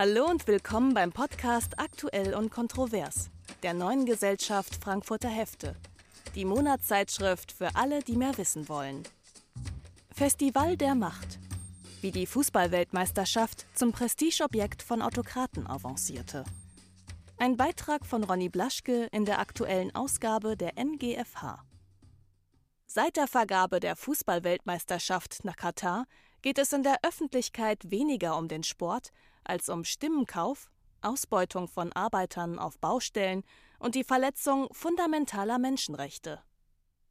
Hallo und willkommen beim Podcast Aktuell und Kontrovers der neuen Gesellschaft Frankfurter Hefte, die Monatszeitschrift für alle, die mehr wissen wollen. Festival der Macht, wie die Fußballweltmeisterschaft zum Prestigeobjekt von Autokraten avancierte. Ein Beitrag von Ronny Blaschke in der aktuellen Ausgabe der NGFH. Seit der Vergabe der Fußballweltmeisterschaft nach Katar geht es in der Öffentlichkeit weniger um den Sport als um Stimmenkauf, Ausbeutung von Arbeitern auf Baustellen und die Verletzung fundamentaler Menschenrechte.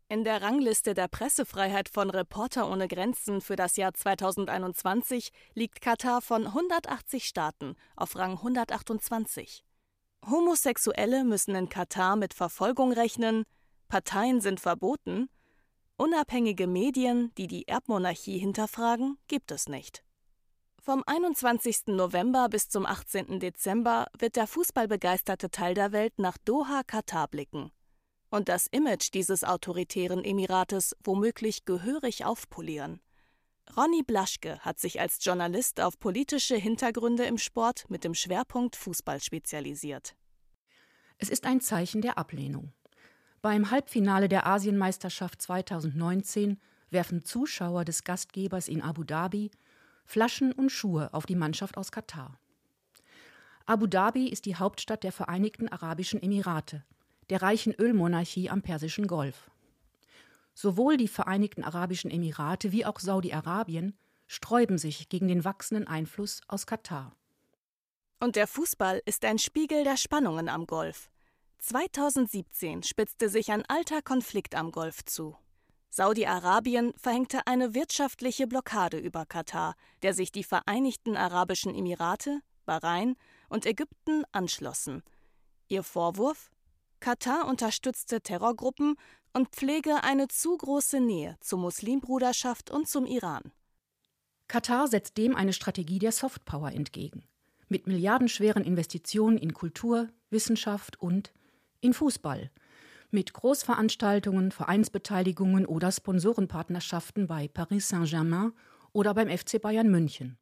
In der Rangliste der Pressefreiheit von Reporter ohne Grenzen für das Jahr 2021 liegt Katar von 180 Staaten auf Rang 128. Homosexuelle müssen in Katar mit Verfolgung rechnen, Parteien sind verboten, unabhängige Medien, die die Erbmonarchie hinterfragen, gibt es nicht. Vom 21. November bis zum 18. Dezember wird der fußballbegeisterte Teil der Welt nach Doha, Katar blicken und das Image dieses autoritären Emirates womöglich gehörig aufpolieren. Ronny Blaschke hat sich als Journalist auf politische Hintergründe im Sport mit dem Schwerpunkt Fußball spezialisiert. Es ist ein Zeichen der Ablehnung. Beim Halbfinale der Asienmeisterschaft 2019 werfen Zuschauer des Gastgebers in Abu Dhabi Flaschen und Schuhe auf die Mannschaft aus Katar. Abu Dhabi ist die Hauptstadt der Vereinigten Arabischen Emirate, der reichen Ölmonarchie am Persischen Golf. Sowohl die Vereinigten Arabischen Emirate wie auch Saudi-Arabien sträuben sich gegen den wachsenden Einfluss aus Katar. Und der Fußball ist ein Spiegel der Spannungen am Golf. 2017 spitzte sich ein alter Konflikt am Golf zu. Saudi-Arabien verhängte eine wirtschaftliche Blockade über Katar, der sich die Vereinigten Arabischen Emirate, Bahrain und Ägypten anschlossen. Ihr Vorwurf? Katar unterstützte Terrorgruppen und pflege eine zu große Nähe zur Muslimbruderschaft und zum Iran. Katar setzt dem eine Strategie der Softpower entgegen, mit milliardenschweren Investitionen in Kultur, Wissenschaft und in Fußball – mit Großveranstaltungen, Vereinsbeteiligungen oder Sponsorenpartnerschaften bei Paris Saint-Germain oder beim FC Bayern München.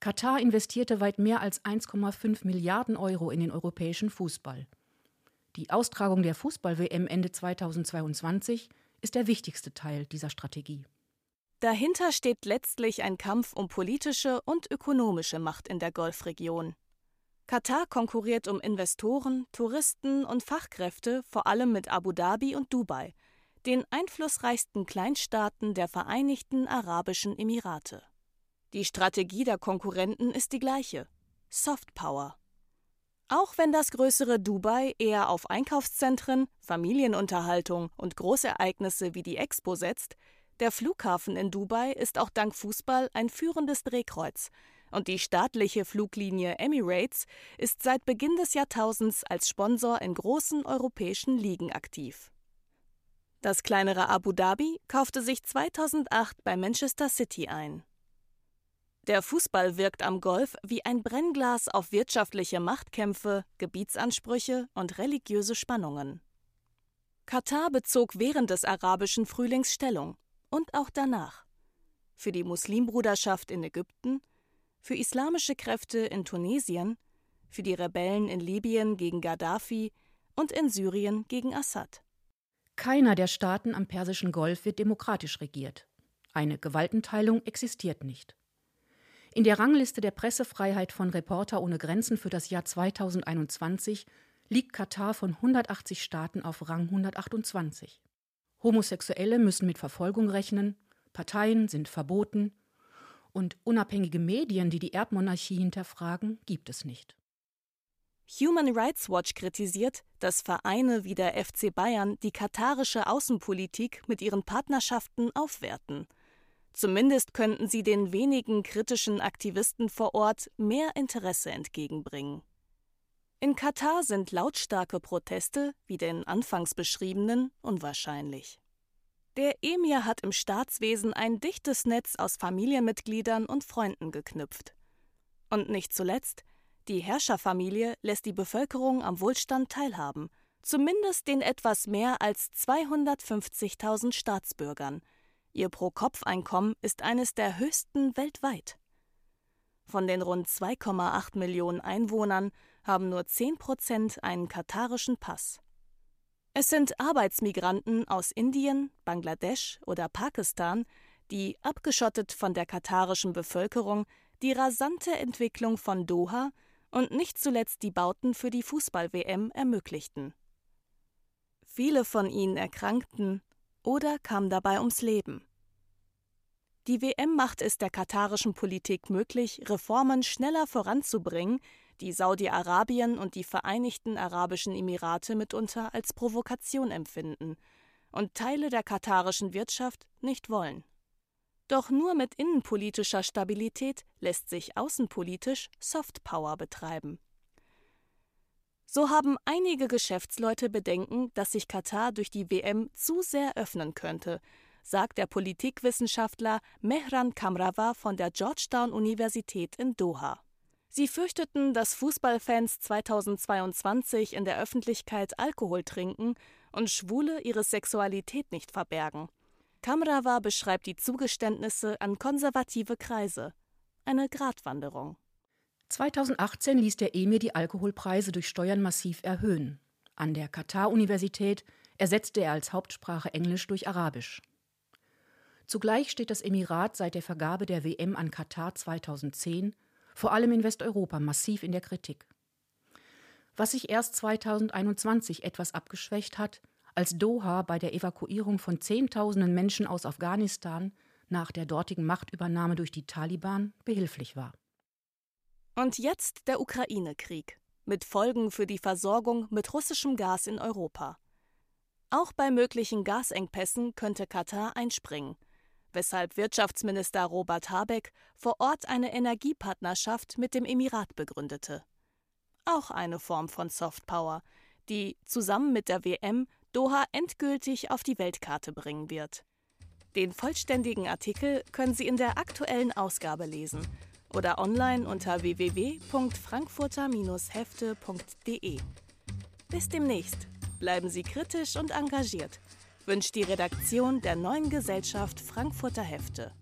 Katar investierte weit mehr als 1,5 Milliarden Euro in den europäischen Fußball. Die Austragung der Fußball-WM Ende 2022 ist der wichtigste Teil dieser Strategie. Dahinter steht letztlich ein Kampf um politische und ökonomische Macht in der Golfregion. Katar konkurriert um Investoren, Touristen und Fachkräfte vor allem mit Abu Dhabi und Dubai, den einflussreichsten Kleinstaaten der Vereinigten Arabischen Emirate. Die Strategie der Konkurrenten ist die gleiche Soft Power. Auch wenn das größere Dubai eher auf Einkaufszentren, Familienunterhaltung und Großereignisse wie die Expo setzt, der Flughafen in Dubai ist auch dank Fußball ein führendes Drehkreuz, und die staatliche Fluglinie Emirates ist seit Beginn des Jahrtausends als Sponsor in großen europäischen Ligen aktiv. Das kleinere Abu Dhabi kaufte sich 2008 bei Manchester City ein. Der Fußball wirkt am Golf wie ein Brennglas auf wirtschaftliche Machtkämpfe, Gebietsansprüche und religiöse Spannungen. Katar bezog während des arabischen Frühlings Stellung und auch danach. Für die Muslimbruderschaft in Ägypten, für islamische Kräfte in Tunesien, für die Rebellen in Libyen gegen Gaddafi und in Syrien gegen Assad. Keiner der Staaten am Persischen Golf wird demokratisch regiert. Eine Gewaltenteilung existiert nicht. In der Rangliste der Pressefreiheit von Reporter ohne Grenzen für das Jahr 2021 liegt Katar von 180 Staaten auf Rang 128. Homosexuelle müssen mit Verfolgung rechnen, Parteien sind verboten, und unabhängige Medien, die die Erbmonarchie hinterfragen, gibt es nicht. Human Rights Watch kritisiert, dass Vereine wie der FC Bayern die katarische Außenpolitik mit ihren Partnerschaften aufwerten. Zumindest könnten sie den wenigen kritischen Aktivisten vor Ort mehr Interesse entgegenbringen. In Katar sind lautstarke Proteste, wie den anfangs beschriebenen, unwahrscheinlich. Der Emir hat im Staatswesen ein dichtes Netz aus Familienmitgliedern und Freunden geknüpft. Und nicht zuletzt, die Herrscherfamilie lässt die Bevölkerung am Wohlstand teilhaben, zumindest den etwas mehr als 250.000 Staatsbürgern. Ihr Pro-Kopf-Einkommen ist eines der höchsten weltweit. Von den rund 2,8 Millionen Einwohnern haben nur 10 Prozent einen katarischen Pass. Es sind Arbeitsmigranten aus Indien, Bangladesch oder Pakistan, die, abgeschottet von der katarischen Bevölkerung, die rasante Entwicklung von Doha und nicht zuletzt die Bauten für die Fußball-WM ermöglichten. Viele von ihnen erkrankten oder kamen dabei ums Leben. Die WM macht es der katarischen Politik möglich, Reformen schneller voranzubringen, die Saudi-Arabien und die Vereinigten Arabischen Emirate mitunter als Provokation empfinden und Teile der katarischen Wirtschaft nicht wollen. Doch nur mit innenpolitischer Stabilität lässt sich außenpolitisch Softpower betreiben. So haben einige Geschäftsleute Bedenken, dass sich Katar durch die WM zu sehr öffnen könnte, sagt der Politikwissenschaftler Mehran Kamrawa von der Georgetown Universität in Doha. Sie fürchteten, dass Fußballfans 2022 in der Öffentlichkeit Alkohol trinken und Schwule ihre Sexualität nicht verbergen. Kamrawa beschreibt die Zugeständnisse an konservative Kreise. Eine Gratwanderung. 2018 ließ der Emir die Alkoholpreise durch Steuern massiv erhöhen. An der Katar-Universität ersetzte er als Hauptsprache Englisch durch Arabisch. Zugleich steht das Emirat seit der Vergabe der WM an Katar 2010 vor allem in Westeuropa massiv in der Kritik. Was sich erst 2021 etwas abgeschwächt hat, als Doha bei der Evakuierung von Zehntausenden Menschen aus Afghanistan nach der dortigen Machtübernahme durch die Taliban behilflich war. Und jetzt der Ukraine-Krieg mit Folgen für die Versorgung mit russischem Gas in Europa. Auch bei möglichen Gasengpässen könnte Katar einspringen weshalb Wirtschaftsminister Robert Habeck vor Ort eine Energiepartnerschaft mit dem Emirat begründete. Auch eine Form von Softpower, die zusammen mit der WM Doha endgültig auf die Weltkarte bringen wird. Den vollständigen Artikel können Sie in der aktuellen Ausgabe lesen oder online unter www.frankfurter-hefte.de. Bis demnächst. Bleiben Sie kritisch und engagiert wünscht die Redaktion der neuen Gesellschaft Frankfurter Hefte.